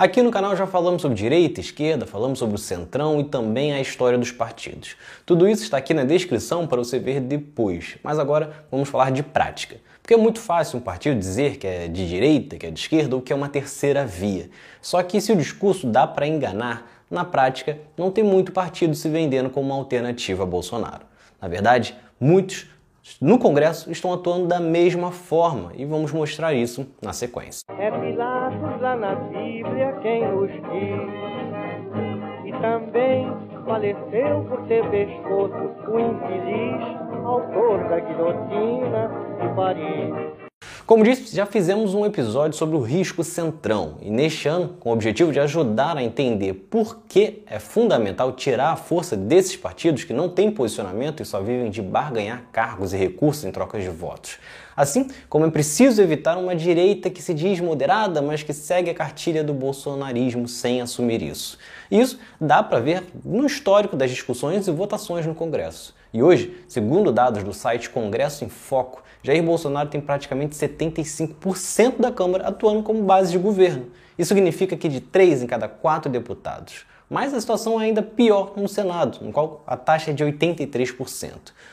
Aqui no canal já falamos sobre direita, esquerda, falamos sobre o centrão e também a história dos partidos. Tudo isso está aqui na descrição para você ver depois, mas agora vamos falar de prática. Porque é muito fácil um partido dizer que é de direita, que é de esquerda ou que é uma terceira via. Só que se o discurso dá para enganar, na prática não tem muito partido se vendendo como uma alternativa a Bolsonaro. Na verdade, muitos no Congresso estão atuando da mesma forma e vamos mostrar isso na sequência. É Pilatos lá na Bíblia quem nos diz, e também faleceu por ter pescoço o infeliz autor da guilhotina de Paris. Como disse, já fizemos um episódio sobre o risco centrão e neste ano, com o objetivo de ajudar a entender por que é fundamental tirar a força desses partidos que não têm posicionamento e só vivem de barganhar cargos e recursos em troca de votos. Assim como é preciso evitar uma direita que se diz moderada, mas que segue a cartilha do bolsonarismo sem assumir isso. Isso dá para ver no histórico das discussões e votações no Congresso. E hoje, segundo dados do site Congresso em Foco, Jair Bolsonaro tem praticamente 75% da Câmara atuando como base de governo. Isso significa que de 3 em cada 4 deputados. Mas a situação é ainda pior no Senado, no qual a taxa é de 83%.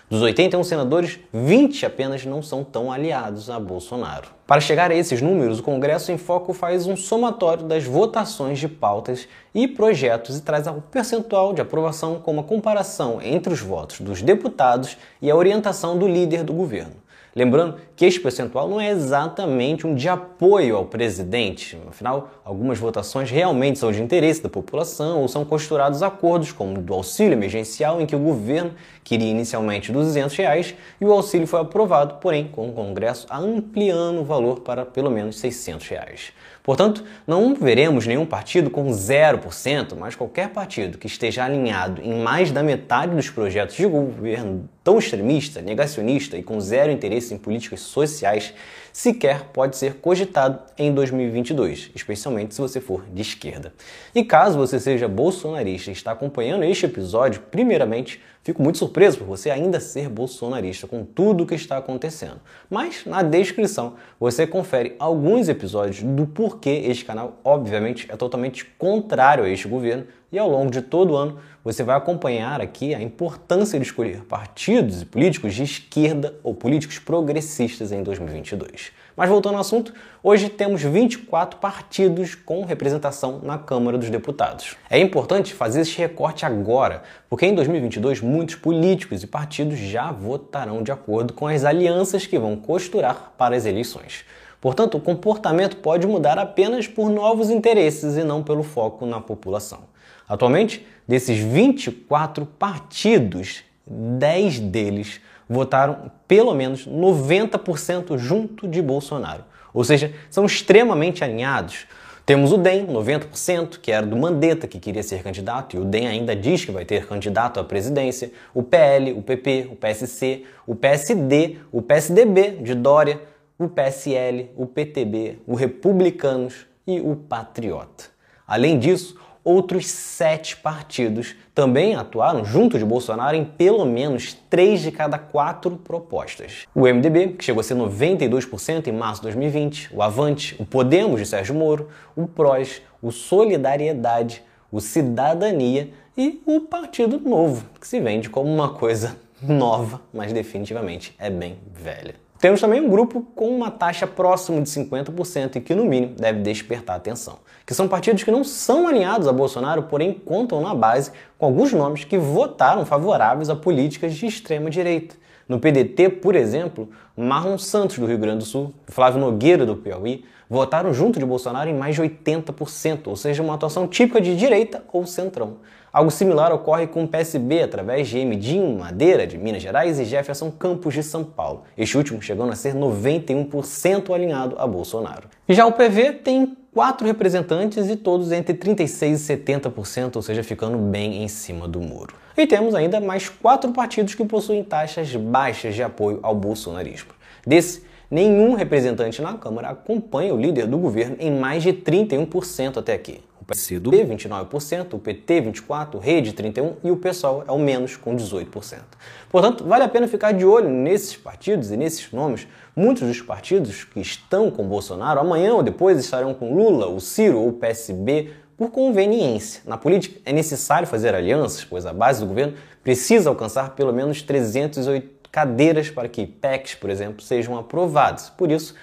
Dos 81 senadores, 20 apenas não são tão aliados a Bolsonaro. Para chegar a esses números, o Congresso em Foco faz um somatório das votações de pautas e projetos e traz o percentual de aprovação com uma comparação entre os votos dos deputados e a orientação do líder do governo. Lembrando que este percentual não é exatamente um de apoio ao presidente, afinal, algumas votações realmente são de interesse da população ou são costurados acordos, como o do auxílio emergencial, em que o governo queria inicialmente 200 reais e o auxílio foi aprovado, porém, com o Congresso ampliando o valor para pelo menos 600 reais. Portanto, não veremos nenhum partido com 0%, mas qualquer partido que esteja alinhado em mais da metade dos projetos de governo tão extremista, negacionista e com zero interesse em políticas sociais sequer pode ser cogitado em 2022, especialmente se você for de esquerda. E caso você seja bolsonarista e está acompanhando este episódio, primeiramente, fico muito surpreso por você ainda ser bolsonarista com tudo o que está acontecendo. Mas na descrição você confere alguns episódios do porquê este canal, obviamente, é totalmente contrário a este governo e ao longo de todo o ano você vai acompanhar aqui a importância de escolher partidos e políticos de esquerda ou políticos progressistas em 2022. Mas voltando ao assunto, hoje temos 24 partidos com representação na Câmara dos Deputados. É importante fazer esse recorte agora, porque em 2022 muitos políticos e partidos já votarão de acordo com as alianças que vão costurar para as eleições. Portanto, o comportamento pode mudar apenas por novos interesses e não pelo foco na população. Atualmente, desses 24 partidos, 10 deles votaram pelo menos 90% junto de Bolsonaro. Ou seja, são extremamente alinhados. Temos o DEM, 90%, que era do Mandetta, que queria ser candidato, e o DEM ainda diz que vai ter candidato à presidência. O PL, o PP, o PSC, o PSD, o PSDB de Dória, o PSL, o PTB, o Republicanos e o Patriota. Além disso, outros sete partidos também atuaram junto de Bolsonaro em pelo menos três de cada quatro propostas. O MDB, que chegou a ser 92% em março de 2020, o Avante, o Podemos de Sérgio Moro, o PROS, o Solidariedade, o Cidadania e o Partido Novo, que se vende como uma coisa nova, mas definitivamente é bem velha. Temos também um grupo com uma taxa próxima de 50% e que, no mínimo, deve despertar atenção, que são partidos que não são alinhados a Bolsonaro, porém contam na base com alguns nomes que votaram favoráveis a políticas de extrema direita. No PDT, por exemplo, Marlon Santos, do Rio Grande do Sul, Flávio Nogueira, do Piauí, votaram junto de Bolsonaro em mais de 80%, ou seja, uma atuação típica de direita ou centrão. Algo similar ocorre com o PSB através de Emidinho Madeira, de Minas Gerais, e Jefferson Campos, de São Paulo. Este último chegando a ser 91% alinhado a Bolsonaro. Já o PV tem quatro representantes e todos entre 36% e 70%, ou seja, ficando bem em cima do muro. E temos ainda mais quatro partidos que possuem taxas baixas de apoio ao bolsonarismo. Desse, nenhum representante na Câmara acompanha o líder do governo em mais de 31% até aqui. PSC do B, 29%, o PT, 24%, Rede, 31% e o PSOL é o menos, com 18%. Portanto, vale a pena ficar de olho nesses partidos e nesses nomes. Muitos dos partidos que estão com Bolsonaro amanhã ou depois estarão com Lula, o Ciro ou o PSB por conveniência. Na política é necessário fazer alianças, pois a base do governo precisa alcançar pelo menos 308 cadeiras para que PECs, por exemplo, sejam aprovados. Por isso,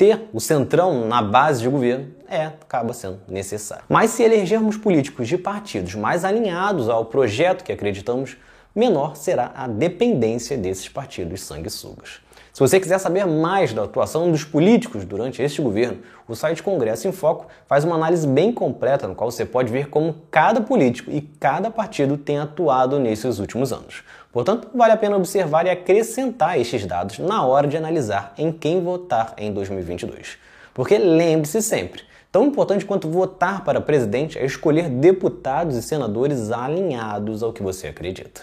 ter o centrão na base de governo é acaba sendo necessário. Mas se elegermos políticos de partidos mais alinhados ao projeto que acreditamos, menor será a dependência desses partidos sanguessugas. Se você quiser saber mais da atuação dos políticos durante este governo, o site Congresso em Foco faz uma análise bem completa no qual você pode ver como cada político e cada partido tem atuado nesses últimos anos. Portanto, vale a pena observar e acrescentar estes dados na hora de analisar em quem votar em 2022. Porque lembre-se sempre, Tão importante quanto votar para presidente é escolher deputados e senadores alinhados ao que você acredita.